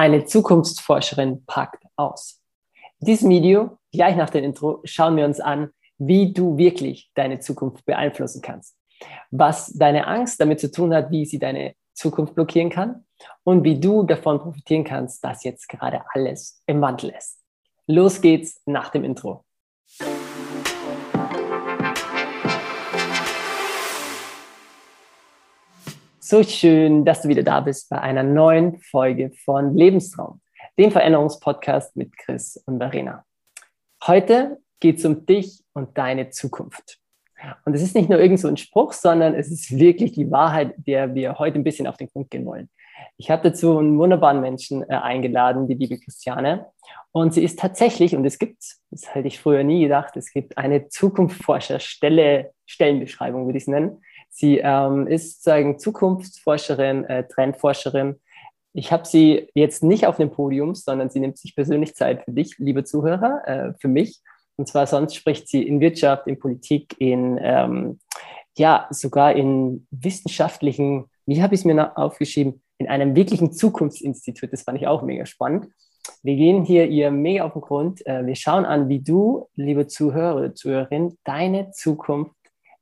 Eine Zukunftsforscherin packt aus. In diesem Video, gleich nach dem Intro, schauen wir uns an, wie du wirklich deine Zukunft beeinflussen kannst. Was deine Angst damit zu tun hat, wie sie deine Zukunft blockieren kann und wie du davon profitieren kannst, dass jetzt gerade alles im Wandel ist. Los geht's nach dem Intro. So schön, dass du wieder da bist bei einer neuen Folge von Lebenstraum, dem Veränderungspodcast mit Chris und Verena. Heute geht es um dich und deine Zukunft. Und es ist nicht nur irgend so ein Spruch, sondern es ist wirklich die Wahrheit, der wir heute ein bisschen auf den Punkt gehen wollen. Ich habe dazu einen wunderbaren Menschen äh, eingeladen, die liebe Christiane. Und sie ist tatsächlich, und es gibt, das hätte ich früher nie gedacht, es gibt eine Zukunftsforscherstelle, Stellenbeschreibung würde ich es nennen. Sie ähm, ist sozusagen Zukunftsforscherin, äh, Trendforscherin. Ich habe sie jetzt nicht auf dem Podium, sondern sie nimmt sich persönlich Zeit für dich, liebe Zuhörer, äh, für mich. Und zwar sonst spricht sie in Wirtschaft, in Politik, in ähm, ja sogar in wissenschaftlichen, wie habe ich es mir aufgeschrieben, in einem wirklichen Zukunftsinstitut. Das fand ich auch mega spannend. Wir gehen hier ihr mega auf den Grund. Äh, wir schauen an, wie du, liebe Zuhörer Zuhörerin, deine Zukunft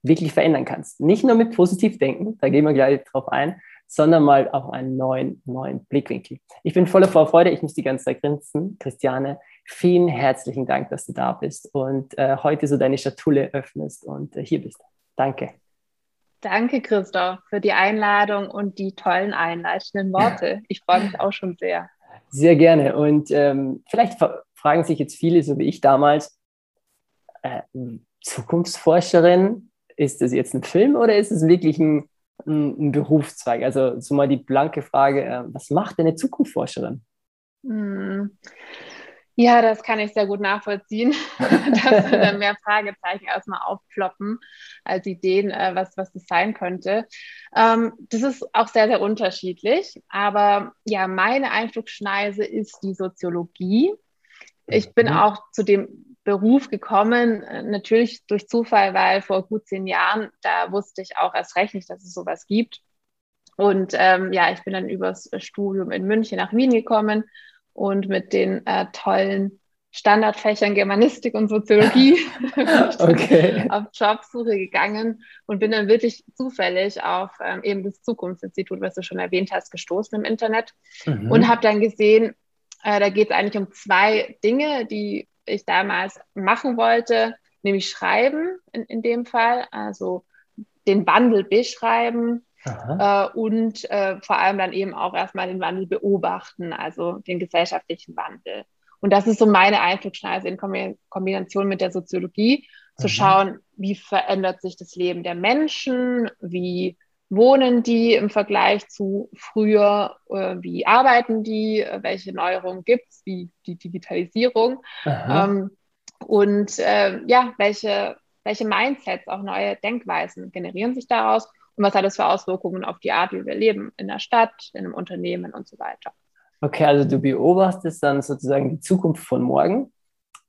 wirklich verändern kannst. Nicht nur mit positiv denken, da gehen wir gleich drauf ein, sondern mal auf einen neuen, neuen Blickwinkel. Ich bin voller Vorfreude, ich muss die ganze Zeit grinsen. Christiane, vielen herzlichen Dank, dass du da bist und äh, heute so deine Schatulle öffnest und äh, hier bist. Danke. Danke, Christoph, für die Einladung und die tollen einleitenden Worte. Ich freue mich auch schon sehr. Sehr gerne. Und ähm, vielleicht fragen sich jetzt viele, so wie ich damals, äh, Zukunftsforscherin, ist das jetzt ein Film oder ist es wirklich ein, ein, ein Berufszweig? Also so mal die blanke Frage, äh, was macht denn eine Zukunftsforscherin? Hm. Ja, das kann ich sehr gut nachvollziehen, dass dann mehr Fragezeichen erstmal aufploppen als Ideen, äh, was, was das sein könnte. Ähm, das ist auch sehr, sehr unterschiedlich. Aber ja, meine Einflugschneise ist die Soziologie. Ich bin mhm. auch zu dem Beruf gekommen, äh, natürlich durch Zufall, weil vor gut zehn Jahren, da wusste ich auch erst recht nicht, dass es sowas gibt. Und ähm, ja, ich bin dann übers Studium in München nach Wien gekommen und mit den äh, tollen Standardfächern Germanistik und Soziologie okay. auf Jobsuche gegangen und bin dann wirklich zufällig auf ähm, eben das Zukunftsinstitut, was du schon erwähnt hast, gestoßen im Internet mhm. und habe dann gesehen, äh, da geht es eigentlich um zwei Dinge, die ich damals machen wollte, nämlich schreiben in, in dem Fall, also den Wandel beschreiben äh, und äh, vor allem dann eben auch erstmal den Wandel beobachten, also den gesellschaftlichen Wandel. Und das ist so meine Einflugschneise in Kombination mit der Soziologie, zu mhm. schauen, wie verändert sich das Leben der Menschen, wie wohnen die im Vergleich zu früher, äh, wie arbeiten die, welche Neuerungen gibt es, wie die Digitalisierung ähm, und äh, ja, welche, welche Mindsets, auch neue Denkweisen generieren sich daraus und was hat das für Auswirkungen auf die Art, wie wir leben in der Stadt, in einem Unternehmen und so weiter. Okay, also du beobachtest dann sozusagen die Zukunft von morgen.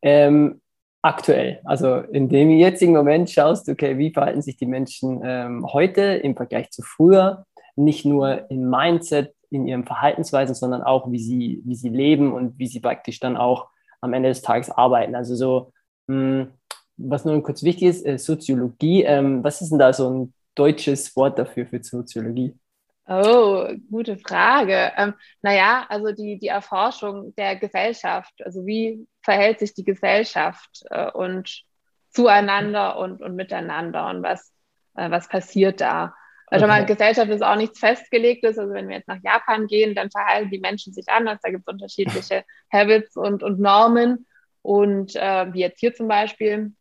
Ähm, aktuell. Also in dem jetzigen Moment schaust du, okay, wie verhalten sich die Menschen ähm, heute im Vergleich zu früher, nicht nur im Mindset, in ihren Verhaltensweisen, sondern auch, wie sie, wie sie leben und wie sie praktisch dann auch am Ende des Tages arbeiten. Also so, mh, hm, was nur kurz wichtig ist, äh, Soziologie, ähm, was ist denn da so ein deutsches Wort dafür für Soziologie? Oh, gute Frage. Ähm, naja, also die, die Erforschung der Gesellschaft, also wie verhält sich die Gesellschaft äh, und zueinander und, und miteinander und was, äh, was passiert da? Also okay. mal, Gesellschaft ist auch nichts Festgelegtes. Also wenn wir jetzt nach Japan gehen, dann verhalten die Menschen sich anders. Da gibt es unterschiedliche Habits und, und Normen. Und äh, wie jetzt hier zum Beispiel.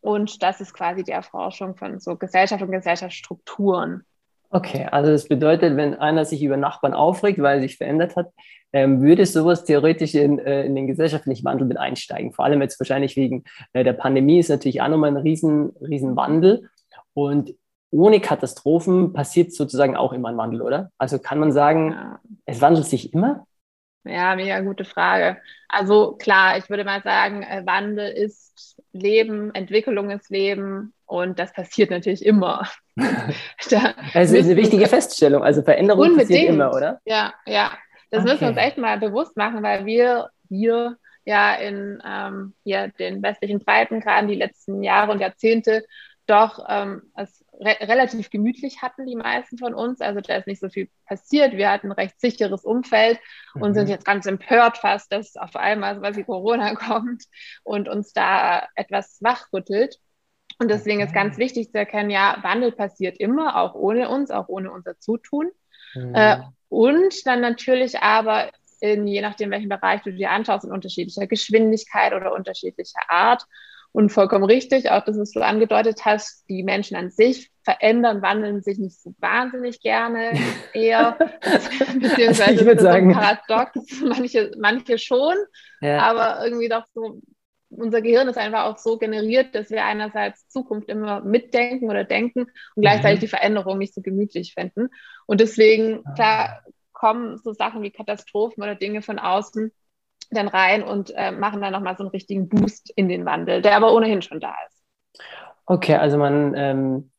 Und das ist quasi die Erforschung von so Gesellschaft und Gesellschaftsstrukturen. Okay, also das bedeutet, wenn einer sich über Nachbarn aufregt, weil er sich verändert hat, ähm, würde sowas theoretisch in, äh, in den gesellschaftlichen Wandel mit einsteigen. Vor allem jetzt wahrscheinlich wegen äh, der Pandemie ist natürlich auch nochmal ein riesen, riesen Wandel. Und ohne Katastrophen passiert sozusagen auch immer ein Wandel, oder? Also kann man sagen, ja. es wandelt sich immer? Ja, mega gute Frage. Also klar, ich würde mal sagen, äh, Wandel ist Leben, Entwicklung ist Leben und das passiert natürlich immer. also ist eine wichtige Feststellung. Also Veränderung passiert immer, oder? Ja, ja. Das okay. müssen wir uns echt mal bewusst machen, weil wir, wir ja in ähm, hier den westlichen Breitengraden die letzten Jahre und Jahrzehnte doch ähm, es re relativ gemütlich hatten, die meisten von uns. Also da ist nicht so viel passiert. Wir hatten ein recht sicheres Umfeld und mhm. sind jetzt ganz empört fast, dass auf einmal so was wie Corona kommt und uns da etwas wachrüttelt. Und deswegen ist ganz wichtig zu erkennen, ja, Wandel passiert immer, auch ohne uns, auch ohne unser Zutun. Mhm. Äh, und dann natürlich aber in, je nachdem, welchen Bereich du dir anschaust, in unterschiedlicher Geschwindigkeit oder unterschiedlicher Art. Und vollkommen richtig, auch das, was du angedeutet hast, die Menschen an sich verändern, wandeln sich nicht so wahnsinnig gerne eher, beziehungsweise ich würde sagen, so paradox, manche, manche schon, ja. aber irgendwie doch so, unser Gehirn ist einfach auch so generiert, dass wir einerseits Zukunft immer mitdenken oder denken und gleichzeitig mhm. die Veränderung nicht so gemütlich finden. Und deswegen, klar, kommen so Sachen wie Katastrophen oder Dinge von außen dann rein und äh, machen dann nochmal so einen richtigen Boost in den Wandel, der aber ohnehin schon da ist. Okay, also man ähm,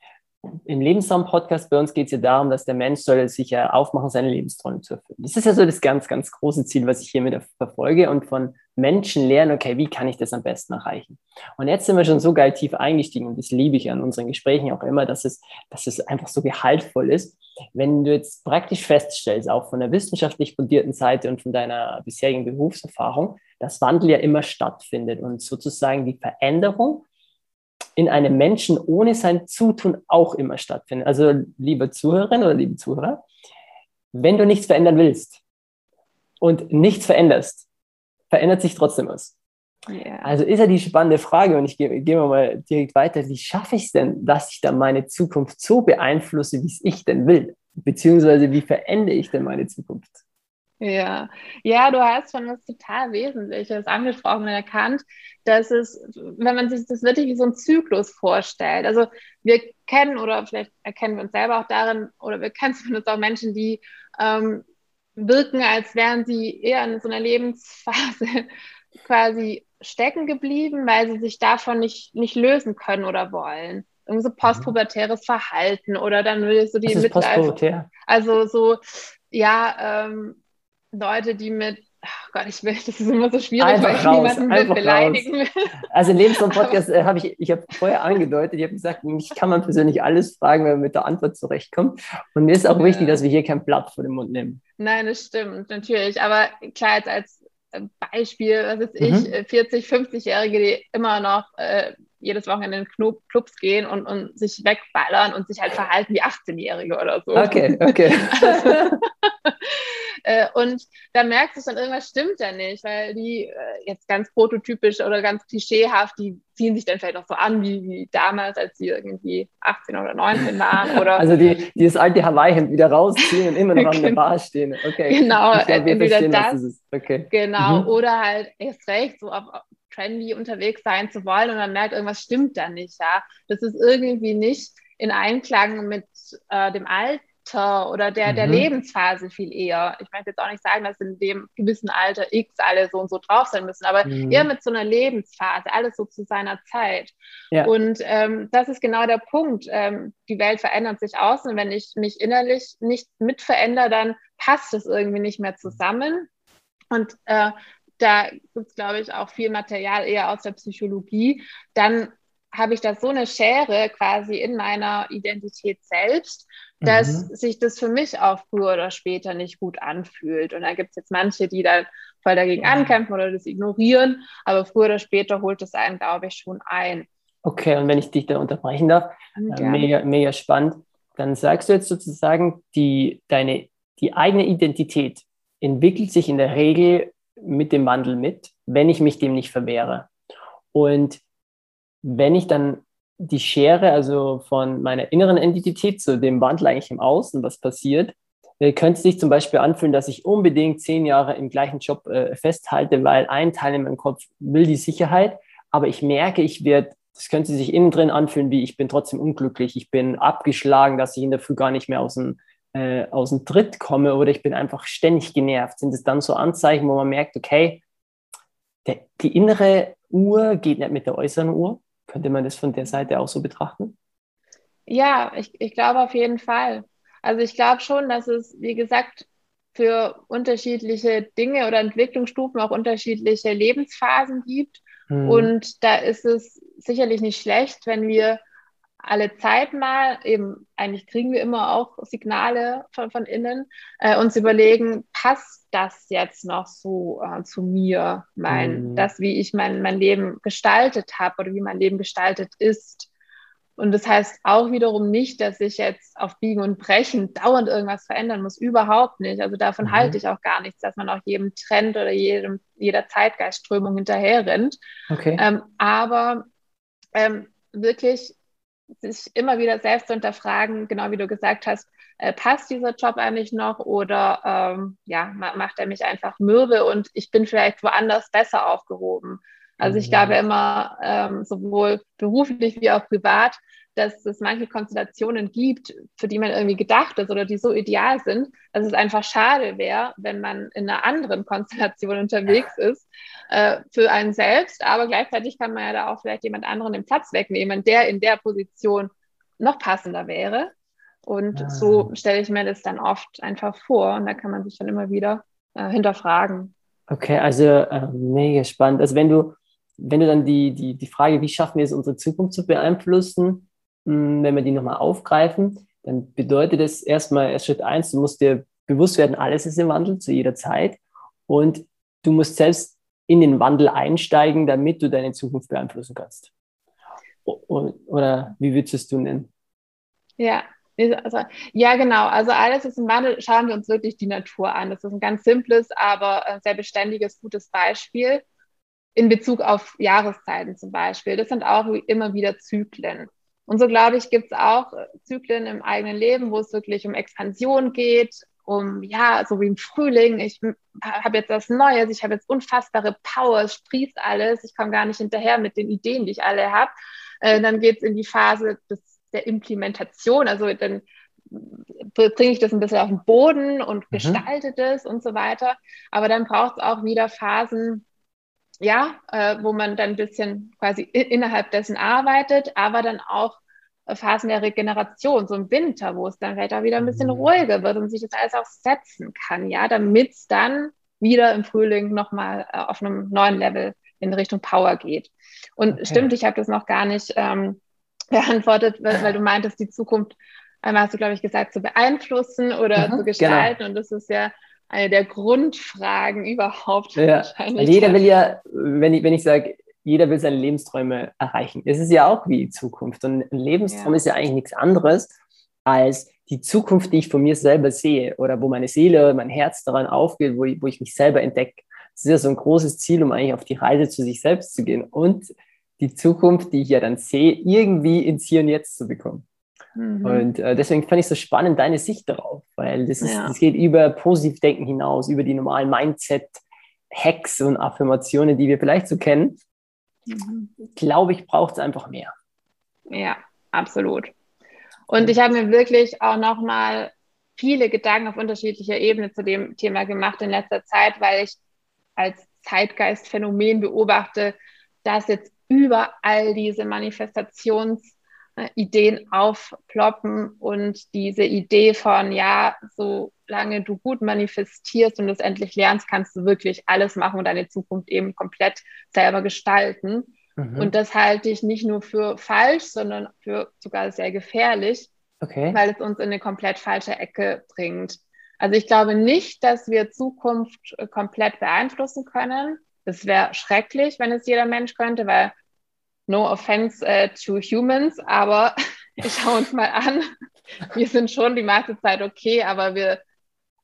im Lebensraum-Podcast bei uns geht es ja darum, dass der Mensch soll sich ja aufmachen, seine Lebensträume zu erfüllen. Das ist ja so das ganz, ganz große Ziel, was ich hiermit verfolge und von Menschen lernen, okay, wie kann ich das am besten erreichen? Und jetzt sind wir schon so geil tief eingestiegen und das liebe ich an unseren Gesprächen auch immer, dass es, dass es einfach so gehaltvoll ist. Wenn du jetzt praktisch feststellst, auch von der wissenschaftlich fundierten Seite und von deiner bisherigen Berufserfahrung, dass Wandel ja immer stattfindet und sozusagen die Veränderung in einem Menschen ohne sein Zutun auch immer stattfindet. Also, liebe Zuhörerin oder liebe Zuhörer, wenn du nichts verändern willst und nichts veränderst, verändert sich trotzdem was. Yeah. Also ist ja die spannende Frage und ich gehe geh mal direkt weiter. Wie schaffe ich es denn, dass ich dann meine Zukunft so beeinflusse, wie es ich denn will? Beziehungsweise wie verändere ich denn meine Zukunft? Ja, ja, du hast schon was total Wesentliches angesprochen und erkannt, dass es, wenn man sich das wirklich wie so ein Zyklus vorstellt. Also wir kennen oder vielleicht erkennen wir uns selber auch darin, oder wir kennen zumindest auch Menschen, die ähm, wirken, als wären sie eher in so einer Lebensphase quasi stecken geblieben, weil sie sich davon nicht, nicht lösen können oder wollen. Irgendwie so mhm. postpubertäres Verhalten oder dann will so die Mitleid. Also so, ja, ähm, Leute, die mit, oh Gott, ich will, das ist immer so schwierig, einfach weil ich raus, niemanden beleidigen will. Also in Lebensraum-Podcast äh, habe ich, ich habe vorher angedeutet, ich habe gesagt, mich kann man persönlich alles fragen, wenn man mit der Antwort zurechtkommt. Und mir ist auch ja. wichtig, dass wir hier kein Blatt vor den Mund nehmen. Nein, das stimmt, natürlich. Aber klar, jetzt als äh, Beispiel, was ist ich, mhm. 40, 50-Jährige, die immer noch äh, jedes Wochenende in Clubs gehen und, und sich wegballern und sich halt verhalten wie 18-Jährige oder so. Okay, okay. Also, äh, und da merkst du dann, irgendwas stimmt ja nicht, weil die äh, jetzt ganz prototypisch oder ganz klischeehaft, die ziehen sich dann vielleicht noch so an wie, wie damals, als sie irgendwie 18 oder 19 waren. Oder also die, die das alte Hawaii-Hemd wieder rausziehen und immer noch an der genau. Bar stehen. Okay. Genau, glaub, entweder das, das okay. genau, mhm. oder halt erst recht so auf, trendy unterwegs sein zu wollen und man merkt, irgendwas stimmt da nicht, ja. Das ist irgendwie nicht in Einklang mit äh, dem Alter oder der, mhm. der Lebensphase viel eher. Ich möchte jetzt auch nicht sagen, dass in dem gewissen Alter X alle so und so drauf sein müssen, aber mhm. eher mit so einer Lebensphase, alles so zu seiner Zeit. Ja. Und ähm, das ist genau der Punkt. Ähm, die Welt verändert sich außen und wenn ich mich innerlich nicht mit verändere, dann passt es irgendwie nicht mehr zusammen. Und äh, da gibt es, glaube ich, auch viel Material eher aus der Psychologie, dann habe ich da so eine Schere quasi in meiner Identität selbst, dass mhm. sich das für mich auch früher oder später nicht gut anfühlt. Und da gibt es jetzt manche, die dann voll dagegen ankämpfen oder das ignorieren, aber früher oder später holt es einen, glaube ich, schon ein. Okay, und wenn ich dich da unterbrechen darf, äh, mega, mega spannend, dann sagst du jetzt sozusagen, die, deine, die eigene Identität entwickelt sich in der Regel mit dem Wandel mit, wenn ich mich dem nicht verwehre. Und wenn ich dann die Schere, also von meiner inneren Identität zu dem Wandel eigentlich im Außen, was passiert, äh, könnte es sich zum Beispiel anfühlen, dass ich unbedingt zehn Jahre im gleichen Job äh, festhalte, weil ein Teil in meinem Kopf will die Sicherheit, aber ich merke, ich werde, das könnte sich innen drin anfühlen, wie ich bin trotzdem unglücklich, ich bin abgeschlagen, dass ich in der Früh gar nicht mehr aus dem äh, aus dem Tritt komme oder ich bin einfach ständig genervt, sind es dann so Anzeichen, wo man merkt, okay, der, die innere Uhr geht nicht mit der äußeren Uhr? Könnte man das von der Seite auch so betrachten? Ja, ich, ich glaube auf jeden Fall. Also ich glaube schon, dass es, wie gesagt, für unterschiedliche Dinge oder Entwicklungsstufen auch unterschiedliche Lebensphasen gibt. Mhm. Und da ist es sicherlich nicht schlecht, wenn wir alle Zeit mal, eben eigentlich kriegen wir immer auch Signale von, von innen, äh, uns überlegen, passt das jetzt noch so äh, zu mir, mein, mhm. das, wie ich mein, mein Leben gestaltet habe oder wie mein Leben gestaltet ist. Und das heißt auch wiederum nicht, dass ich jetzt auf Biegen und Brechen dauernd irgendwas verändern muss. Überhaupt nicht. Also davon mhm. halte ich auch gar nichts, dass man auch jedem Trend oder jedem, jeder Zeitgeistströmung hinterher rennt. Okay. Ähm, aber ähm, wirklich sich immer wieder selbst zu hinterfragen, genau wie du gesagt hast, äh, passt dieser Job eigentlich noch oder ähm, ja, macht er mich einfach mürbe und ich bin vielleicht woanders besser aufgehoben. Also ich glaube immer, ähm, sowohl beruflich wie auch privat, dass es manche Konstellationen gibt, für die man irgendwie gedacht ist oder die so ideal sind, dass es einfach schade wäre, wenn man in einer anderen Konstellation unterwegs ist äh, für einen selbst. Aber gleichzeitig kann man ja da auch vielleicht jemand anderen den Platz wegnehmen, der in der Position noch passender wäre. Und ja. so stelle ich mir das dann oft einfach vor und da kann man sich dann immer wieder äh, hinterfragen. Okay, also äh, mega spannend. Also wenn du wenn du dann die, die, die Frage, wie schaffen wir es, unsere Zukunft zu beeinflussen, hm, wenn wir die nochmal aufgreifen, dann bedeutet es erstmal, erst Schritt eins, du musst dir bewusst werden, alles ist im Wandel zu jeder Zeit und du musst selbst in den Wandel einsteigen, damit du deine Zukunft beeinflussen kannst. Oder wie würdest du es nennen? Ja, also, ja, genau. Also alles ist im Wandel. Schauen wir uns wirklich die Natur an. Das ist ein ganz simples, aber äh, sehr beständiges, gutes Beispiel in Bezug auf Jahreszeiten zum Beispiel. Das sind auch immer wieder Zyklen. Und so glaube ich, gibt es auch Zyklen im eigenen Leben, wo es wirklich um Expansion geht, um, ja, so wie im Frühling, ich habe jetzt was Neues, ich habe jetzt unfassbare Power, es sprießt alles, ich komme gar nicht hinterher mit den Ideen, die ich alle habe. Äh, dann geht es in die Phase des, der Implementation, also dann bringe ich das ein bisschen auf den Boden und mhm. gestalte das und so weiter. Aber dann braucht es auch wieder Phasen, ja, äh, wo man dann ein bisschen quasi innerhalb dessen arbeitet, aber dann auch äh, Phasen der Regeneration, so im Winter, wo es dann vielleicht auch wieder ein bisschen mhm. ruhiger wird und sich das alles auch setzen kann, ja, damit es dann wieder im Frühling nochmal äh, auf einem neuen Level in Richtung Power geht. Und okay. stimmt, ich habe das noch gar nicht ähm, beantwortet, weil, weil, du meintest, die Zukunft, einmal hast du, glaube ich, gesagt, zu beeinflussen oder mhm, zu gestalten. Genau. Und das ist ja eine der Grundfragen überhaupt. Ja. Wahrscheinlich. Jeder will ja, wenn ich, wenn ich sage, jeder will seine Lebensträume erreichen. Es ist ja auch wie die Zukunft. Und ein Lebenstraum ja. ist ja eigentlich nichts anderes als die Zukunft, die ich von mir selber sehe oder wo meine Seele, mein Herz daran aufgeht, wo ich, wo ich mich selber entdecke. Das ist ja so ein großes Ziel, um eigentlich auf die Reise zu sich selbst zu gehen und die Zukunft, die ich ja dann sehe, irgendwie ins Hier und Jetzt zu bekommen. Mhm. Und äh, deswegen fand ich so spannend deine Sicht darauf, weil das, ist, ja. das geht über Positivdenken hinaus, über die normalen Mindset-Hacks und Affirmationen, die wir vielleicht so kennen. Mhm. Glaube ich, braucht es einfach mehr. Ja, absolut. Und ich habe mir wirklich auch nochmal viele Gedanken auf unterschiedlicher Ebene zu dem Thema gemacht in letzter Zeit, weil ich als Zeitgeistphänomen beobachte, dass jetzt überall diese Manifestations- Ideen aufploppen und diese Idee von, ja, solange du gut manifestierst und es endlich lernst, kannst du wirklich alles machen und deine Zukunft eben komplett selber gestalten. Mhm. Und das halte ich nicht nur für falsch, sondern für sogar sehr gefährlich, okay. weil es uns in eine komplett falsche Ecke bringt. Also ich glaube nicht, dass wir Zukunft äh, komplett beeinflussen können. Das wäre schrecklich, wenn es jeder Mensch könnte, weil no offense uh, to humans, aber ich schaue uns mal an. Wir sind schon die meiste Zeit okay, aber wir,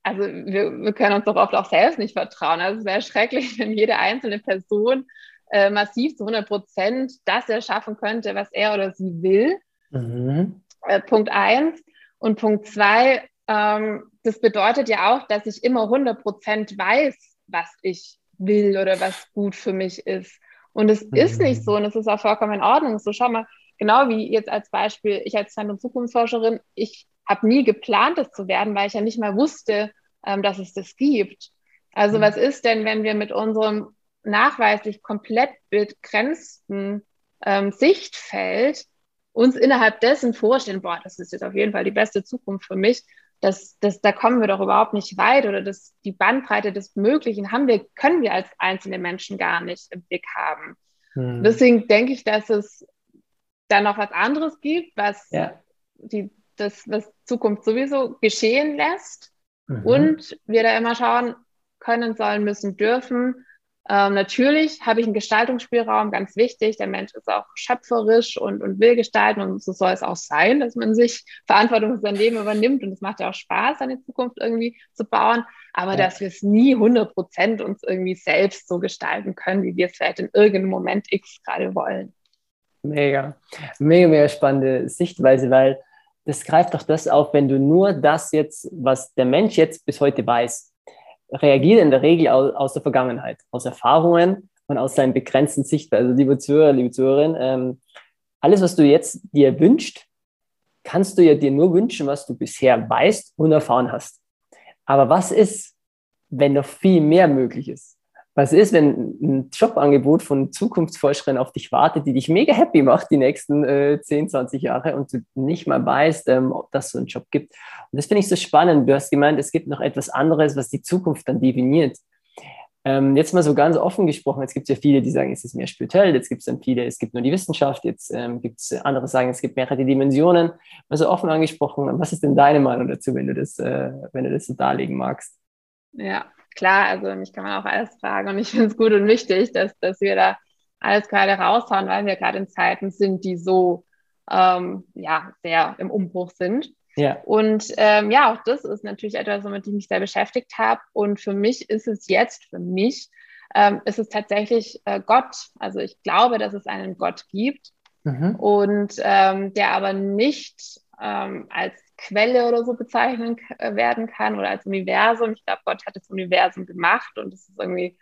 also wir, wir können uns doch oft auch selbst nicht vertrauen. Also es wäre schrecklich, wenn jede einzelne Person äh, massiv zu 100 Prozent das erschaffen könnte, was er oder sie will. Mhm. Äh, Punkt eins. Und Punkt zwei, ähm, das bedeutet ja auch, dass ich immer 100 Prozent weiß, was ich will oder was gut für mich ist. Und es mhm. ist nicht so und es ist auch vollkommen in Ordnung. So, schau mal, genau wie jetzt als Beispiel, ich als Zeit- und Zukunftsforscherin, ich habe nie geplant, es zu werden, weil ich ja nicht mal wusste, ähm, dass es das gibt. Also mhm. was ist denn, wenn wir mit unserem nachweislich komplett begrenzten ähm, Sichtfeld uns innerhalb dessen vorstellen, boah, das ist jetzt auf jeden Fall die beste Zukunft für mich, das, das, da kommen wir doch überhaupt nicht weit oder das, die Bandbreite des Möglichen haben wir, können wir als einzelne Menschen gar nicht im Blick haben. Hm. Deswegen denke ich, dass es da noch was anderes gibt, was ja. die, das, was Zukunft sowieso geschehen lässt. Mhm. Und wir da immer schauen können, sollen, müssen, dürfen. Ähm, natürlich habe ich einen Gestaltungsspielraum, ganz wichtig. Der Mensch ist auch schöpferisch und, und will gestalten und so soll es auch sein, dass man sich Verantwortung für sein Leben übernimmt und es macht ja auch Spaß, seine Zukunft irgendwie zu bauen. Aber ja. dass wir es nie 100 Prozent uns irgendwie selbst so gestalten können, wie wir es vielleicht in irgendeinem Moment X gerade wollen. Mega, mega, mega spannende Sichtweise, weil das greift doch das auf, wenn du nur das jetzt, was der Mensch jetzt bis heute weiß, reagiert in der Regel aus, aus der Vergangenheit, aus Erfahrungen und aus seinen begrenzten Sichtweisen. Also, liebe Zuhörer, liebe Zuhörerinnen, ähm, alles, was du jetzt dir wünschst, kannst du ja dir nur wünschen, was du bisher weißt und erfahren hast. Aber was ist, wenn noch viel mehr möglich ist? Was ist, wenn ein Jobangebot von Zukunftsforscherinnen auf dich wartet, die dich mega happy macht die nächsten äh, 10, 20 Jahre und du nicht mal weißt, ähm, ob das so einen Job gibt? Und das finde ich so spannend. Du hast gemeint, es gibt noch etwas anderes, was die Zukunft dann definiert. Ähm, jetzt mal so ganz offen gesprochen, jetzt gibt es ja viele, die sagen, es ist mehr spirituell, jetzt gibt es dann viele, es gibt nur die Wissenschaft, jetzt ähm, gibt es andere, die sagen, es gibt mehrere Dimensionen. Also offen angesprochen, was ist denn deine Meinung dazu, wenn du das, äh, wenn du das so darlegen magst? Ja, klar, also mich kann man auch alles fragen und ich finde es gut und wichtig, dass, dass wir da alles gerade raushauen, weil wir gerade in Zeiten sind, die so ähm, ja, sehr im Umbruch sind. Ja. Und ähm, ja, auch das ist natürlich etwas, womit ich mich sehr beschäftigt habe. Und für mich ist es jetzt, für mich, ähm, ist es tatsächlich äh, Gott. Also ich glaube, dass es einen Gott gibt mhm. und ähm, der aber nicht ähm, als Quelle oder so bezeichnen äh, werden kann oder als Universum. Ich glaube, Gott hat das Universum gemacht und es ist irgendwie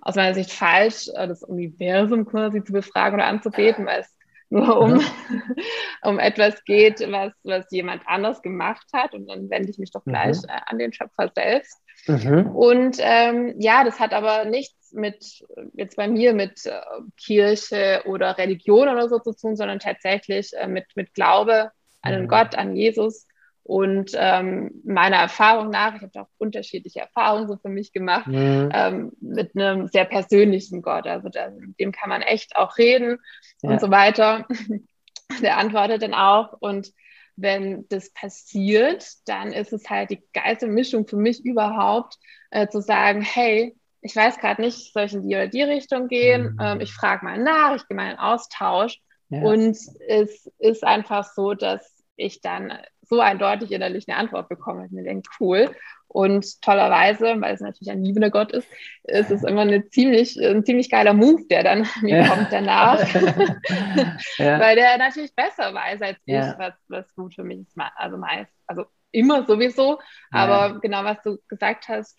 aus meiner Sicht falsch, äh, das Universum quasi zu befragen oder anzubeten, weil es nur um, um etwas geht, was, was jemand anders gemacht hat. Und dann wende ich mich doch gleich mhm. An den Schöpfer selbst. Mhm. Und ähm, ja, das hat aber nichts mit, jetzt bei mir, mit äh, Kirche oder Religion oder so zu tun, sondern tatsächlich äh, mit, mit Glaube an den mhm. Gott, an Jesus und ähm, meiner Erfahrung nach, ich habe auch unterschiedliche Erfahrungen so für mich gemacht, mhm. ähm, mit einem sehr persönlichen Gott. Also da, mit dem kann man echt auch reden ja. und so weiter. Der antwortet dann auch. Und wenn das passiert, dann ist es halt die geilste Mischung für mich überhaupt, äh, zu sagen, hey, ich weiß gerade nicht, soll ich in die oder die Richtung gehen? Mhm. Ähm, ich frage mal nach, ich gehe mal in Austausch. Ja. Und es ist einfach so, dass ich dann so eindeutig innerlich eine Antwort bekomme. Ich mir denke, cool. Und tollerweise, weil es natürlich ein liebender Gott ist, ist es immer eine ziemlich, ein ziemlich geiler Move, der dann mir ja. kommt danach. ja. Weil der natürlich besser weiß als ja. ich, was, was gut für mich ist. Also meist, also immer sowieso. Aber genau, was du gesagt hast,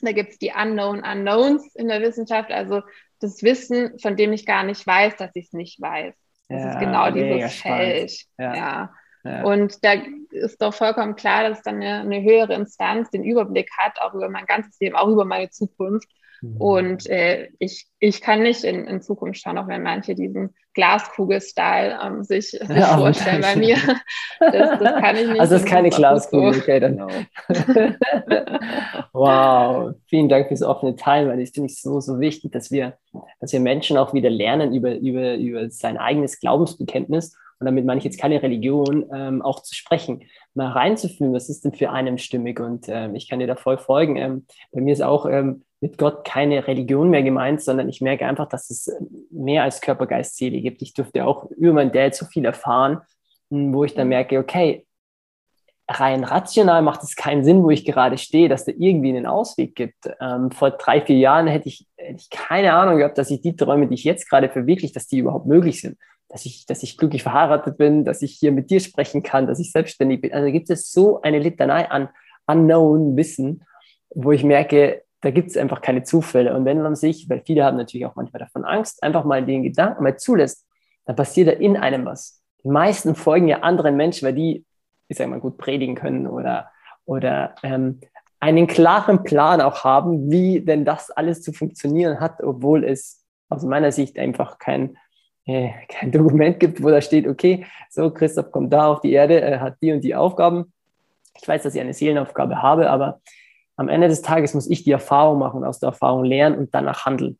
da gibt es die Unknown Unknowns in der Wissenschaft, also das Wissen, von dem ich gar nicht weiß, dass ich es nicht weiß. Das ist genau dieses Feld. ja. Und da ist doch vollkommen klar, dass dann eine, eine, höhere Instanz den Überblick hat, auch über mein ganzes Leben, auch über meine Zukunft. Mhm. Und äh, ich, ich kann nicht in, in Zukunft schauen, auch wenn manche diesen Glaskugel-Style ähm, sich, sich ja, vorstellen bei mir. Das, das, kann ich nicht. Also das ist keine Glaskugel, so. okay, dann. Wow, vielen Dank fürs offene Teilen, weil das finde ich so, so wichtig, dass wir, dass wir Menschen auch wieder lernen über, über, über sein eigenes Glaubensbekenntnis und damit meine ich jetzt keine Religion, ähm, auch zu sprechen, mal reinzufühlen, was ist denn für einen stimmig und ähm, ich kann dir da voll folgen. Ähm, bei mir ist auch ähm, mit Gott keine Religion mehr gemeint, sondern ich merke einfach, dass es mehr als Körper, Seele gibt. Ich durfte auch über mein Dad so viel erfahren, hm, wo ich dann merke, okay, rein rational macht es keinen Sinn, wo ich gerade stehe, dass da irgendwie einen Ausweg gibt. Ähm, vor drei, vier Jahren hätte ich, hätte ich keine Ahnung gehabt, dass ich die Träume, die ich jetzt gerade verwirkliche, dass die überhaupt möglich sind dass ich, dass ich glücklich verheiratet bin, dass ich hier mit dir sprechen kann, dass ich selbstständig bin. Also gibt es so eine Litanei an unknown Wissen, wo ich merke, da gibt es einfach keine Zufälle. Und wenn man sich, weil viele haben natürlich auch manchmal davon Angst, einfach mal den Gedanken mal zulässt, dann passiert da in einem was. Die meisten folgen ja anderen Menschen, weil die, ich sage mal, gut predigen können oder, oder ähm, einen klaren Plan auch haben, wie denn das alles zu funktionieren hat, obwohl es aus meiner Sicht einfach kein äh, kein Dokument gibt, wo da steht, okay, so Christoph kommt da auf die Erde, er hat die und die Aufgaben. ich weiß, dass ich eine Seelenaufgabe habe, aber am Ende des Tages muss ich die Erfahrung machen, aus der Erfahrung lernen und danach handeln.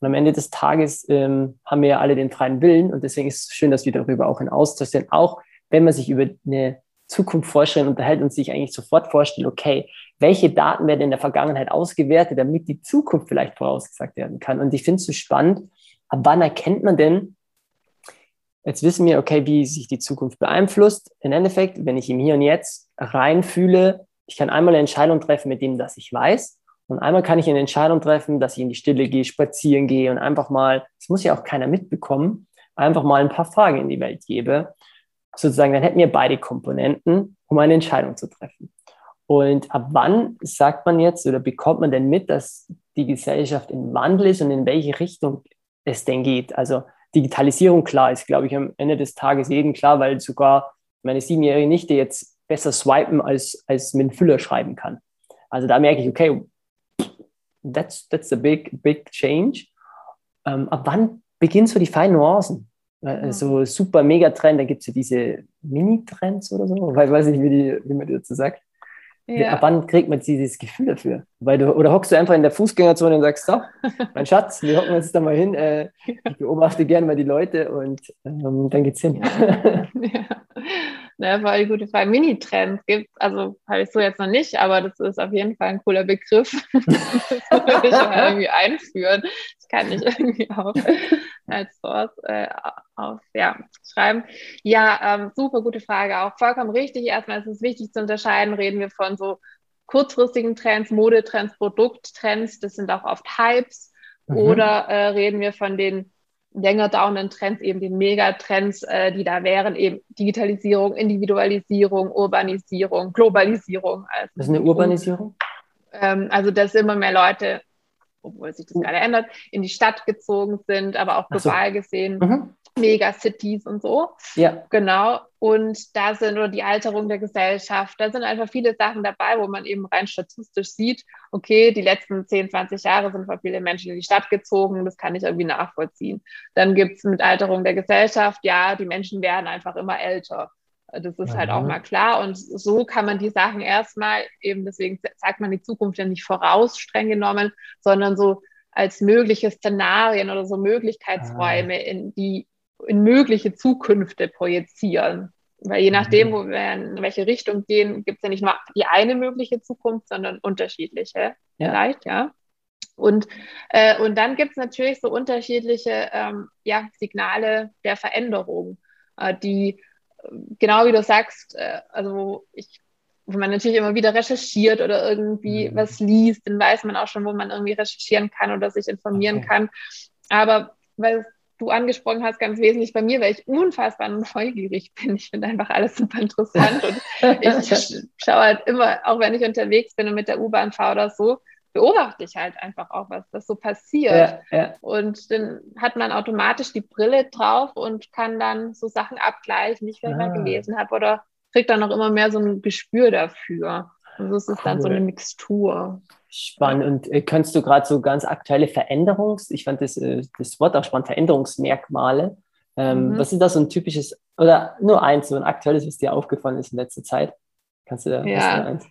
Und am Ende des Tages ähm, haben wir ja alle den freien Willen und deswegen ist es schön, dass wir darüber auch in Austausch sind, auch wenn man sich über eine Zukunft vorstellen unterhält und sich eigentlich sofort vorstellt, okay, welche Daten werden in der Vergangenheit ausgewertet, damit die Zukunft vielleicht vorausgesagt werden kann. Und ich finde es so spannend, ab wann erkennt man denn, jetzt wissen wir, okay, wie sich die Zukunft beeinflusst. Im Endeffekt, wenn ich im Hier und Jetzt reinfühle, ich kann einmal eine Entscheidung treffen mit dem, dass ich weiß. Und einmal kann ich eine Entscheidung treffen, dass ich in die Stille gehe, spazieren gehe und einfach mal, das muss ja auch keiner mitbekommen, einfach mal ein paar Fragen in die Welt gebe. Sozusagen, dann hätten wir beide Komponenten, um eine Entscheidung zu treffen. Und ab wann sagt man jetzt oder bekommt man denn mit, dass die Gesellschaft in Wandel ist und in welche Richtung es denn geht? Also Digitalisierung, klar, ist, glaube ich, am Ende des Tages jedem klar, weil sogar meine siebenjährige Nichte jetzt besser swipen als, als mit dem Füller schreiben kann. Also da merke ich, okay, that's, that's a big, big change. Ähm, ab wann beginnen so die feinen Nuancen? Also super Megatrend, da gibt es ja diese Mini-Trends oder so, weil ich weiß nicht, wie, die, wie man dazu sagt. Ja. Ab wann kriegt man dieses Gefühl dafür? Weil du, oder hockst du einfach in der Fußgängerzone und sagst, so, mein Schatz, wir hocken uns da mal hin. Äh, ich beobachte gerne mal die Leute und ähm, dann geht's hin. ja. Ne, voll gute Frage. Mini-Trends gibt also habe ich so jetzt noch nicht, aber das ist auf jeden Fall ein cooler Begriff. das würde ich mal irgendwie einführen. Das kann ich irgendwie auch als Source äh, auf, ja, schreiben. Ja, ähm, super gute Frage. Auch vollkommen richtig. Erstmal ist es wichtig zu unterscheiden, reden wir von so kurzfristigen Trends, Modetrends, Produkttrends, das sind auch oft Hypes, mhm. oder äh, reden wir von den länger dauernden Trends, eben den Megatrends, äh, die da wären, eben Digitalisierung, Individualisierung, Urbanisierung, Globalisierung. Also Was ist eine Urbanisierung? Ähm, also, dass immer mehr Leute, obwohl sich das gerade ändert, in die Stadt gezogen sind, aber auch global so. gesehen. Mhm. Megacities und so. Ja. Genau. Und da sind nur die Alterung der Gesellschaft, da sind einfach viele Sachen dabei, wo man eben rein statistisch sieht, okay, die letzten 10, 20 Jahre sind vor viele Menschen in die Stadt gezogen, das kann ich irgendwie nachvollziehen. Dann gibt es mit Alterung der Gesellschaft, ja, die Menschen werden einfach immer älter. Das ist mhm. halt auch mhm. mal klar. Und so kann man die Sachen erstmal eben, deswegen sagt man die Zukunft ja nicht voraus, streng genommen, sondern so als mögliche Szenarien oder so Möglichkeitsräume, ah. in die in mögliche Zukünfte projizieren. Weil je nachdem, mhm. wo wir in welche Richtung gehen, gibt es ja nicht nur die eine mögliche Zukunft, sondern unterschiedliche. Ja. Vielleicht, ja. Und, äh, und dann gibt es natürlich so unterschiedliche ähm, ja, Signale der Veränderung, äh, die, genau wie du sagst, äh, also ich, wenn man natürlich immer wieder recherchiert oder irgendwie mhm. was liest, dann weiß man auch schon, wo man irgendwie recherchieren kann oder sich informieren okay. kann. Aber weil du angesprochen hast, ganz wesentlich bei mir, weil ich unfassbar neugierig bin. Ich finde einfach alles super interessant und ich schaue halt immer, auch wenn ich unterwegs bin und mit der U-Bahn fahre oder so, beobachte ich halt einfach auch, was das so passiert. Ja, ja. Und dann hat man automatisch die Brille drauf und kann dann so Sachen abgleichen, die ich vielleicht ah. mal gelesen habe oder kriegt dann auch immer mehr so ein Gespür dafür. Also es ist cool. dann so eine Mixtur. Spannend. Und äh, kannst du gerade so ganz aktuelle Veränderungs, ich fand das, äh, das Wort auch spannend, Veränderungsmerkmale. Ähm, mhm. Was ist da so ein typisches, oder nur eins, so ein aktuelles, was dir aufgefallen ist in letzter Zeit? Kannst du da ja. eins?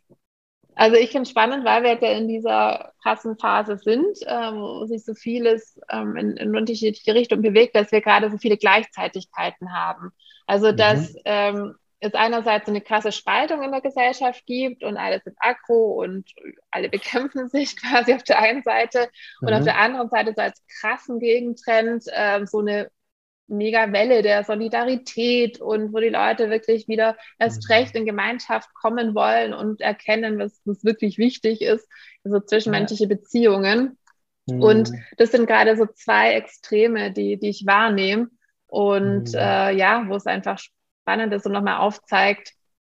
Also ich finde es spannend, weil wir jetzt ja in dieser krassen Phase sind, ähm, wo sich so vieles ähm, in, in, unterschiedliche Richtungen bewegt, dass wir gerade so viele Gleichzeitigkeiten haben. Also dass mhm. ähm, es einerseits eine krasse Spaltung in der Gesellschaft gibt und alle sind aggro und alle bekämpfen sich quasi auf der einen Seite mhm. und auf mhm. der anderen Seite so als krassen Gegentrend äh, so eine mega Welle der Solidarität und wo die Leute wirklich wieder erst mhm. recht in Gemeinschaft kommen wollen und erkennen, was, was wirklich wichtig ist, also zwischenmenschliche. Beziehungen. Mhm. Und das sind gerade so zwei Extreme, die, die ich wahrnehme. Und mhm. äh, ja, wo es einfach spannend ist und nochmal aufzeigt,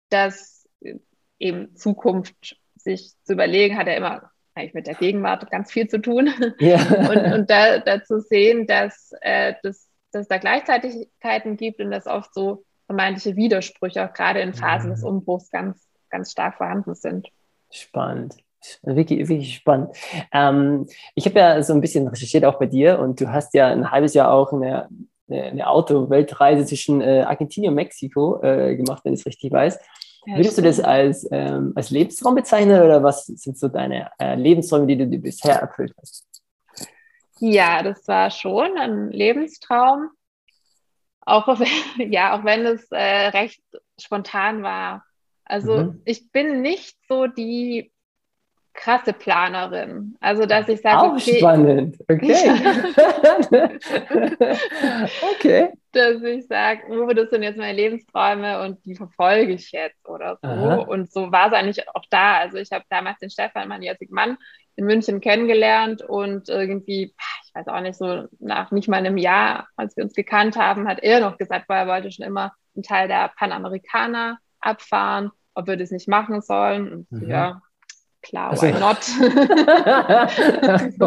dass eben Zukunft sich zu überlegen, hat ja immer eigentlich mit der Gegenwart ganz viel zu tun. Ja. und, und da, zu sehen, dass, äh, dass, dass es da Gleichzeitigkeiten gibt und dass oft so vermeintliche Widersprüche auch gerade in Phasen mhm. des Umbruchs ganz, ganz stark vorhanden sind. Spannend. Wirklich, wirklich spannend. Ähm, ich habe ja so ein bisschen recherchiert auch bei dir und du hast ja ein halbes Jahr auch eine eine, Auto-Weltreise zwischen äh, Argentinien und Mexiko äh, gemacht, wenn ich es richtig weiß. Ja, Würdest du das als, ähm, als Lebenstraum bezeichnen oder was sind so deine äh, Lebensträume, die du dir bisher erfüllt hast? Ja, das war schon ein Lebenstraum. Auch, ja, auch wenn es äh, recht spontan war. Also mhm. ich bin nicht so die krasse Planerin. Also, dass ich sage, Auch okay, spannend. Okay. okay. Dass ich sage, wo das sind jetzt meine Lebensträume und die verfolge ich jetzt oder so. Aha. Und so war es eigentlich auch da. Also, ich habe damals den Stefan, meinen jetzigen Mann, in München kennengelernt und irgendwie, ich weiß auch nicht, so nach nicht mal einem Jahr, als wir uns gekannt haben, hat er noch gesagt, weil er wollte schon immer einen Teil der Panamerikaner abfahren, ob wir das nicht machen sollen. Und mhm. ja, klar, why not?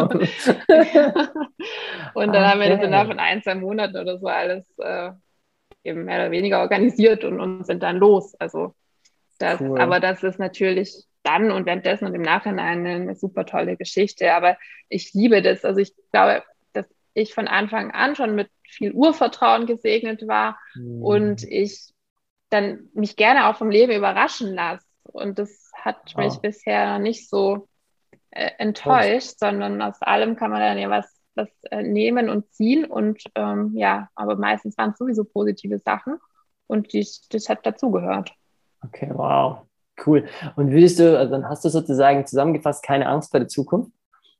und dann okay. haben wir das innerhalb von ein, zwei Monaten oder so alles äh, eben mehr oder weniger organisiert und, und sind dann los. Also das, cool. aber das ist natürlich dann und währenddessen und im Nachhinein eine super tolle Geschichte. Aber ich liebe das. Also ich glaube, dass ich von Anfang an schon mit viel Urvertrauen gesegnet war mhm. und ich dann mich gerne auch vom Leben überraschen lasse. Und das hat wow. mich bisher noch nicht so äh, enttäuscht, Toll. sondern aus allem kann man dann ja was, was äh, nehmen und ziehen. Und ähm, ja, aber meistens waren es sowieso positive Sachen und dies, das hat dazugehört. Okay, wow. Cool. Und würdest du, also dann hast du sozusagen zusammengefasst, keine Angst vor der Zukunft?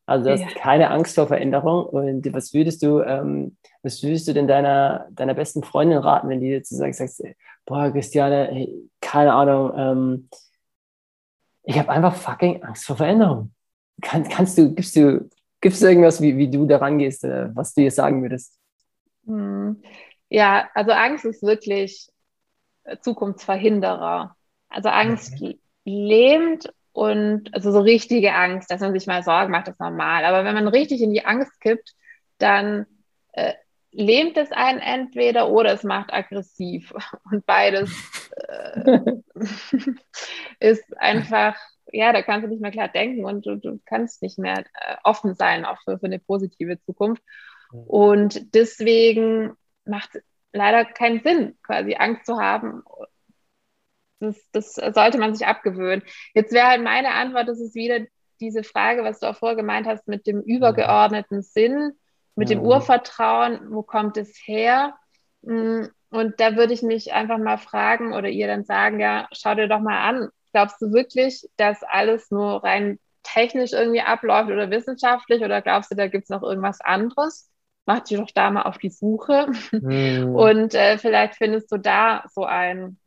Also du hast ja. keine Angst vor Veränderung. Und was würdest du, ähm, was würdest du denn deiner, deiner besten Freundin raten, wenn die sozusagen sagst, boah, Christiane, hey, keine Ahnung, ähm, ich habe einfach fucking Angst vor Veränderung. Kann, kannst du, gibst du, gibst du irgendwas, wie, wie du daran gehst, äh, was du jetzt sagen würdest? Hm. Ja, also Angst ist wirklich Zukunftsverhinderer. Also Angst lähmt und also so richtige Angst, dass man sich mal Sorgen macht, ist normal. Aber wenn man richtig in die Angst kippt, dann äh, lähmt es einen entweder oder es macht aggressiv. Und beides äh, ist einfach, ja, da kannst du nicht mehr klar denken und du, du kannst nicht mehr äh, offen sein, auch für, für eine positive Zukunft. Und deswegen macht es leider keinen Sinn, quasi Angst zu haben. Das, das sollte man sich abgewöhnen. Jetzt wäre halt meine Antwort, das ist wieder diese Frage, was du auch vorher gemeint hast, mit dem übergeordneten Sinn mit dem Urvertrauen, wo kommt es her? Mm, und da würde ich mich einfach mal fragen oder ihr dann sagen, ja, schau dir doch mal an, glaubst du wirklich, dass alles nur rein technisch irgendwie abläuft oder wissenschaftlich oder glaubst du, da gibt es noch irgendwas anderes? Mach dich doch da mal auf die Suche mhm. und äh, vielleicht findest du da so ein,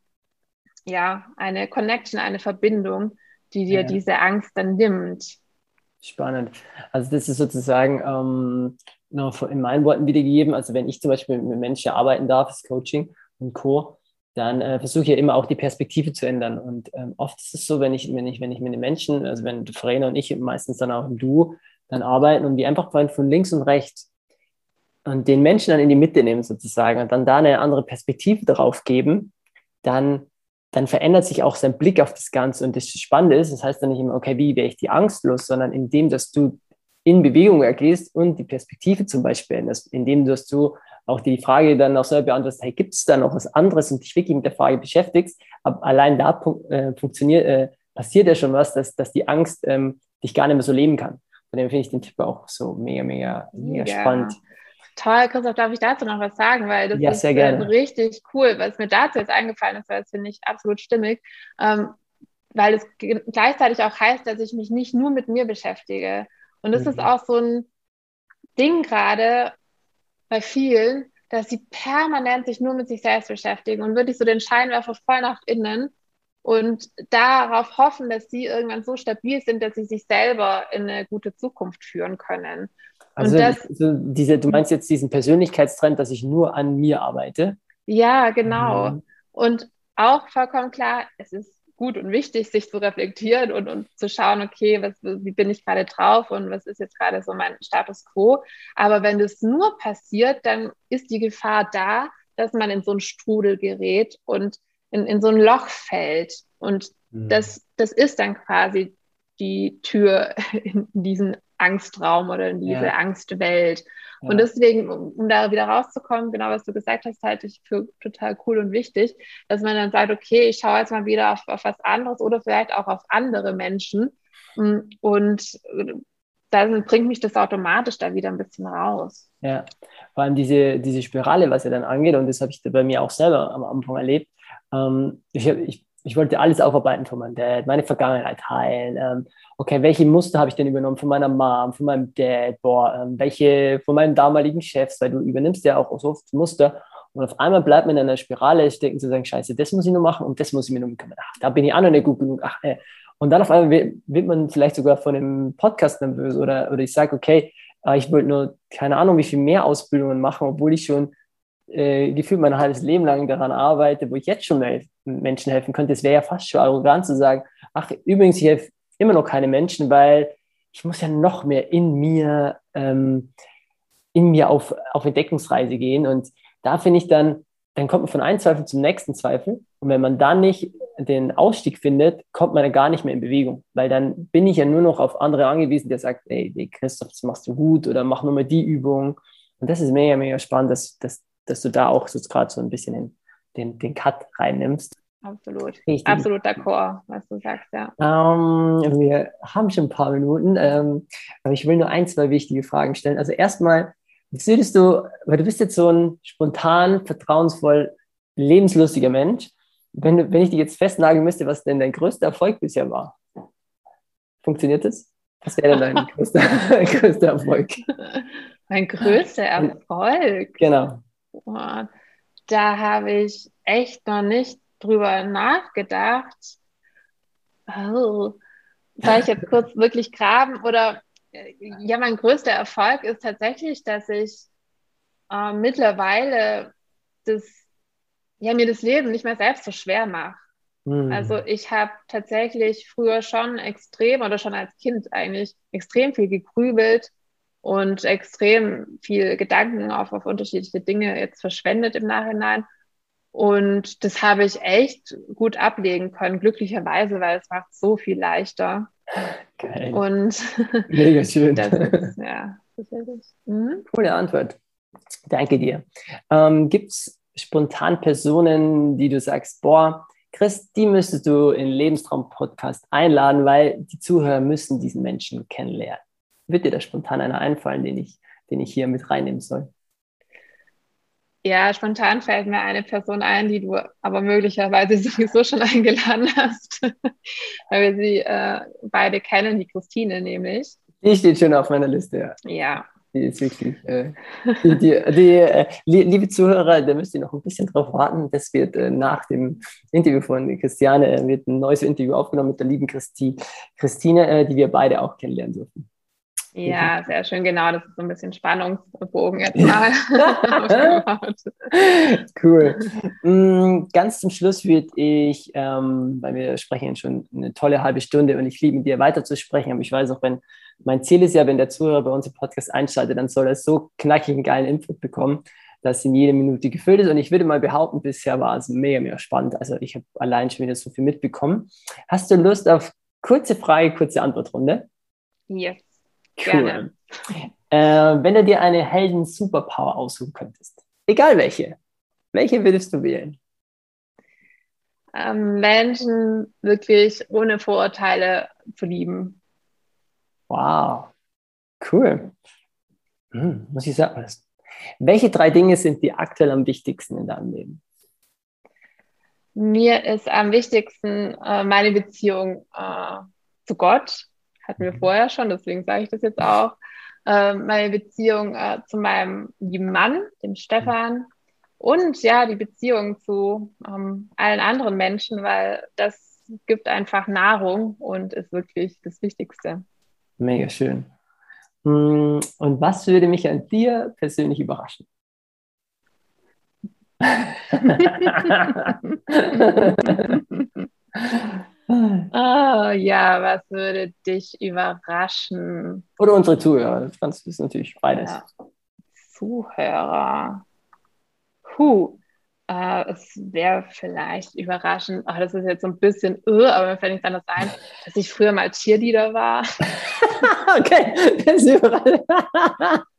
ja, eine Connection, eine Verbindung, die dir ja. diese Angst dann nimmt. Spannend. Also das ist sozusagen ähm, noch in meinen Worten wiedergegeben. Also wenn ich zum Beispiel mit Menschen arbeiten darf, das Coaching und Co., dann äh, versuche ich ja immer auch die Perspektive zu ändern. Und ähm, oft ist es so, wenn ich, wenn ich, wenn ich mit den Menschen, also wenn Verena und ich meistens dann auch im Duo dann arbeiten und die einfach von links und rechts und den Menschen dann in die Mitte nehmen sozusagen und dann da eine andere Perspektive drauf geben, dann, dann verändert sich auch sein Blick auf das Ganze. Und das Spannende ist, das heißt dann nicht immer, okay, wie wäre ich die Angst los, sondern indem, dass du in Bewegung ergehst und die Perspektive zum Beispiel änderst, indem du, du auch die Frage dann auch selber beantwortest, hey, gibt es da noch was anderes und dich wirklich mit der Frage beschäftigst, aber allein da äh, funktioniert, äh, passiert ja schon was, dass, dass die Angst ähm, dich gar nicht mehr so leben kann. Von dem finde ich den Tipp auch so mega, mega, mega ja. spannend. Toll, Christoph, darf ich dazu noch was sagen? Weil das ja, ist äh, richtig cool, was mir dazu jetzt eingefallen ist, weil das finde ich absolut stimmig. Ähm, weil es gleichzeitig auch heißt, dass ich mich nicht nur mit mir beschäftige, und das mhm. ist auch so ein Ding gerade bei vielen, dass sie permanent sich nur mit sich selbst beschäftigen und wirklich so den Scheinwerfer voll nach innen und darauf hoffen, dass sie irgendwann so stabil sind, dass sie sich selber in eine gute Zukunft führen können. Also das, so diese, du meinst jetzt diesen Persönlichkeitstrend, dass ich nur an mir arbeite? Ja, genau. Mhm. Und auch vollkommen klar, es ist gut und wichtig, sich zu reflektieren und, und zu schauen, okay, was, wie bin ich gerade drauf und was ist jetzt gerade so mein Status quo. Aber wenn das nur passiert, dann ist die Gefahr da, dass man in so einen Strudel gerät und in, in so ein Loch fällt. Und mhm. das, das ist dann quasi die Tür in diesen Angstraum oder in diese ja. Angstwelt. Ja. Und deswegen, um, um, da wieder rauszukommen, genau was du gesagt hast, halte ich für total cool und wichtig, dass man dann sagt, okay, ich schaue jetzt mal wieder auf, auf was anderes oder vielleicht auch auf andere Menschen. Mm, und dann bringt mich das automatisch da wieder ein bisschen raus. Ja, vor allem diese, diese Spirale, was ja dann angeht, und das habe ich bei mir auch selber am Anfang erlebt. Ähm, ich, hab, ich, ich wollte alles aufarbeiten von meinem Dad, meine Vergangenheit heilen. Ähm, okay, welche Muster habe ich denn übernommen von meiner Mom, von meinem Dad, boah, ähm, welche von meinen damaligen Chefs, weil du übernimmst ja auch so oft Muster. Und auf einmal bleibt man in einer Spirale stecken zu sagen, scheiße, das muss ich nur machen und das muss ich mir nur kümmern. Ach, da bin ich auch noch nicht gut genug. Ach, äh. Und dann auf einmal wird man vielleicht sogar von dem Podcast nervös oder, oder ich sage, okay, äh, ich wollte nur keine Ahnung, wie viel mehr Ausbildungen machen, obwohl ich schon äh, gefühlt mein halbes Leben lang daran arbeite, wo ich jetzt schon Menschen helfen könnte. Es wäre ja fast schon arrogant zu sagen, ach, übrigens, ich helfe immer noch keine Menschen, weil ich muss ja noch mehr in mir, ähm, in mir auf, auf Entdeckungsreise gehen. Und da finde ich dann, dann kommt man von einem Zweifel zum nächsten Zweifel. Und wenn man dann nicht den Ausstieg findet, kommt man gar nicht mehr in Bewegung, weil dann bin ich ja nur noch auf andere angewiesen, der sagt, ey, hey, Christoph, das machst du gut oder mach nur mal die Übung. Und das ist mega, mega spannend, dass, dass, dass du da auch so gerade so ein bisschen den, den, den Cut reinnimmst. Absolut. Richtig. Absolut d'accord, was du sagst, ja. Ähm, wir haben schon ein paar Minuten, ähm, aber ich will nur ein, zwei wichtige Fragen stellen. Also erstmal, würdest du, weil du bist jetzt so ein spontan, vertrauensvoll, lebenslustiger Mensch, wenn, wenn ich dich jetzt festnageln müsste, was denn dein größter Erfolg bisher war, funktioniert das? Was wäre denn dein größter, größter Erfolg? Mein größter Erfolg? Genau. Boah, da habe ich echt noch nicht drüber nachgedacht. Oh, soll ich jetzt kurz wirklich graben? Oder ja, mein größter Erfolg ist tatsächlich, dass ich äh, mittlerweile das ja, mir das Leben nicht mehr selbst so schwer mache. Mhm. Also ich habe tatsächlich früher schon extrem oder schon als Kind eigentlich extrem viel gegrübelt und extrem viel Gedanken auf, auf unterschiedliche Dinge jetzt verschwendet im Nachhinein. Und das habe ich echt gut ablegen können, glücklicherweise, weil es macht so viel leichter. Geil. Und mega schön. Ist, ja, mhm. Coole Antwort. Danke dir. Ähm, Gibt es spontan Personen, die du sagst, boah, Chris, die müsstest du in Lebenstraum-Podcast einladen, weil die Zuhörer müssen diesen Menschen kennenlernen. Wird dir da spontan einer einfallen, den ich, den ich hier mit reinnehmen soll? Ja, spontan fällt mir eine Person ein, die du aber möglicherweise sowieso schon eingeladen hast, weil wir sie äh, beide kennen, die Christine nämlich. Die steht schon auf meiner Liste, ja. Ja, die ist wirklich, äh, die, die, die äh, liebe Zuhörer, da müsst ihr noch ein bisschen drauf warten. Das wird äh, nach dem Interview von Christiane, äh, wird ein neues Interview aufgenommen mit der lieben Christi, Christine, äh, die wir beide auch kennenlernen dürfen. Ja, sehr schön, genau. Das ist so ein bisschen Spannungsbogen jetzt mal. cool. Mm, ganz zum Schluss würde ich, ähm, weil wir sprechen schon eine tolle halbe Stunde und ich liebe mit dir weiter zu sprechen, aber ich weiß auch, wenn mein Ziel ist ja, wenn der Zuhörer bei uns im Podcast einschaltet, dann soll er so knackigen, geilen Input bekommen, dass in jede Minute gefüllt ist. Und ich würde mal behaupten, bisher war es mega, mega spannend. Also ich habe allein schon wieder so viel mitbekommen. Hast du Lust auf kurze Frage, kurze Antwortrunde? Yes. Cool. Äh, wenn du dir eine Helden-Superpower aussuchen könntest, egal welche, welche würdest du wählen? Ähm, Menschen wirklich ohne Vorurteile zu lieben. Wow, cool. Hm, muss ich sagen. Welche drei Dinge sind dir aktuell am wichtigsten in deinem Leben? Mir ist am wichtigsten äh, meine Beziehung äh, zu Gott. Hatten wir vorher schon, deswegen sage ich das jetzt auch. Äh, meine Beziehung äh, zu meinem lieben Mann, dem Stefan. Und ja, die Beziehung zu ähm, allen anderen Menschen, weil das gibt einfach Nahrung und ist wirklich das Wichtigste. Mega schön. Hm, und was würde mich an dir persönlich überraschen? oh, ja, was würde dich überraschen? Oder unsere Zuhörer, das ist natürlich beides. Ja. Zuhörer. Puh. äh, es wäre vielleicht überraschend, ach, das ist jetzt so ein bisschen irr, aber mir fällt nichts anderes ein, dass ich früher mal Cheerleader war. okay, das ist überall.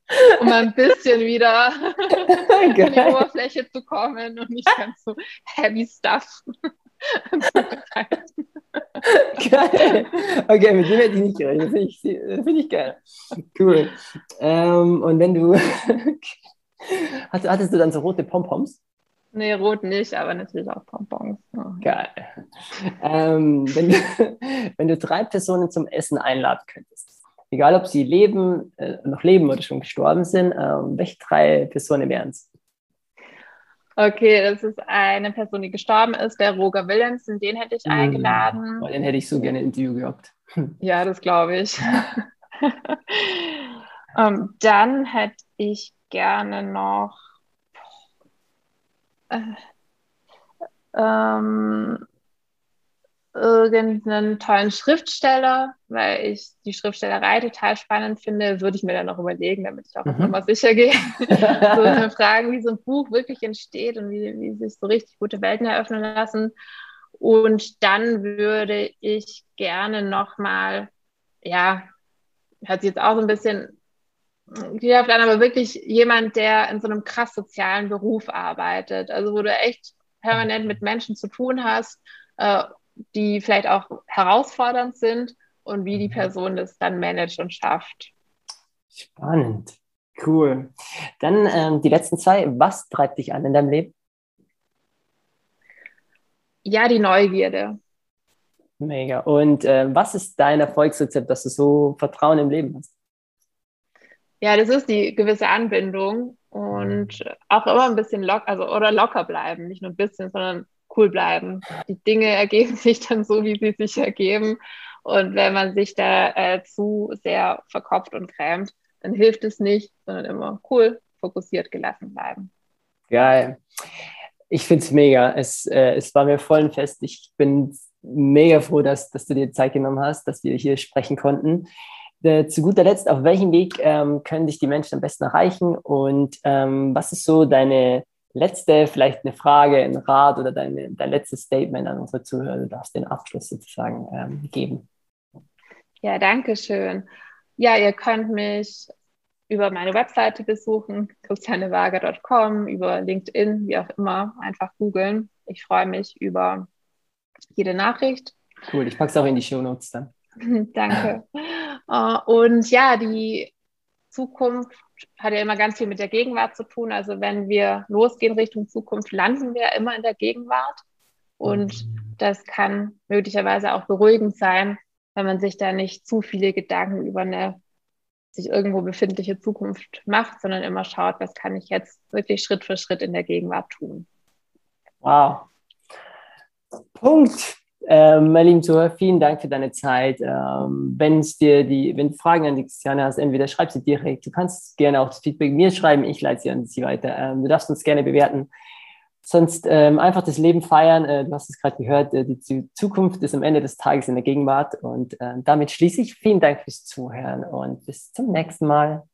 um ein bisschen wieder an die Oberfläche zu kommen und nicht ganz so heavy stuff. geil. Okay, mit dem hätte ich nicht gerechnet. Das finde ich, find ich geil. Cool. Ähm, und wenn du. hattest du dann so rote Pompoms? Nee, rot nicht, aber natürlich auch Pompons. Oh. Geil. Ähm, wenn, du, wenn du drei Personen zum Essen einladen könntest, egal ob sie leben, äh, noch leben oder schon gestorben sind, ähm, welche drei Personen wären es? Okay, das ist eine Person, die gestorben ist, der Roger Williamson, den hätte ich hm. eingeladen. Den hätte ich so gerne ein Interview gehabt. Ja, das glaube ich. um, ähm, dann hätte ich gerne noch äh, ähm, irgendeinen tollen Schriftsteller, weil ich die Schriftstellerei total spannend finde, würde ich mir dann noch überlegen, damit ich auch mhm. nochmal sicher gehe. so Fragen, wie so ein Buch wirklich entsteht und wie, wie sich so richtig gute Welten eröffnen lassen. Und dann würde ich gerne nochmal, ja, hört sich jetzt auch so ein bisschen ja, vielleicht aber wirklich jemand, der in so einem krass sozialen Beruf arbeitet, also wo du echt permanent mit Menschen zu tun hast, äh, die vielleicht auch herausfordernd sind und wie die mhm. Person das dann managt und schafft. Spannend. Cool. Dann ähm, die letzten zwei. Was treibt dich an in deinem Leben? Ja, die Neugierde. Mega. Und äh, was ist dein Erfolgsrezept, dass du so Vertrauen im Leben hast? Ja, das ist die gewisse Anbindung und auch immer ein bisschen locker, also oder locker bleiben, nicht nur ein bisschen, sondern cool bleiben. Die Dinge ergeben sich dann so, wie sie sich ergeben. Und wenn man sich da äh, zu sehr verkopft und krämt, dann hilft es nicht, sondern immer cool, fokussiert, gelassen bleiben. Geil. Ich finde es mega. Es, äh, es war mir voll ein Fest. Ich bin mega froh, dass, dass du dir Zeit genommen hast, dass wir hier sprechen konnten. Äh, zu guter Letzt, auf welchem Weg ähm, können dich die Menschen am besten erreichen und ähm, was ist so deine letzte, vielleicht eine Frage, ein Rat oder deine, dein letztes Statement an unsere Zuhörer? Du darfst den Abschluss sozusagen ähm, geben. Ja, danke schön. Ja, ihr könnt mich über meine Webseite besuchen, christianewager.com, über LinkedIn, wie auch immer, einfach googeln. Ich freue mich über jede Nachricht. Cool, ich packe es auch in die Show Notes dann. Danke. Äh, und ja, die Zukunft hat ja immer ganz viel mit der Gegenwart zu tun. Also wenn wir losgehen Richtung Zukunft, landen wir immer in der Gegenwart. Und das kann möglicherweise auch beruhigend sein, wenn man sich da nicht zu viele Gedanken über eine sich irgendwo befindliche Zukunft macht, sondern immer schaut, was kann ich jetzt wirklich Schritt für Schritt in der Gegenwart tun. Wow. Punkt. Ähm, meine lieben Zuhörer, vielen Dank für deine Zeit. Ähm, wenn es dir die, wenn du Fragen an die Christiane hast, entweder schreib sie direkt. Du kannst gerne auch das Feedback mir schreiben. Ich leite sie an sie weiter. Ähm, du darfst uns gerne bewerten. Sonst ähm, einfach das Leben feiern. Äh, du hast es gerade gehört. Äh, die Zukunft ist am Ende des Tages in der Gegenwart. Und äh, damit schließe ich. Vielen Dank fürs Zuhören und bis zum nächsten Mal.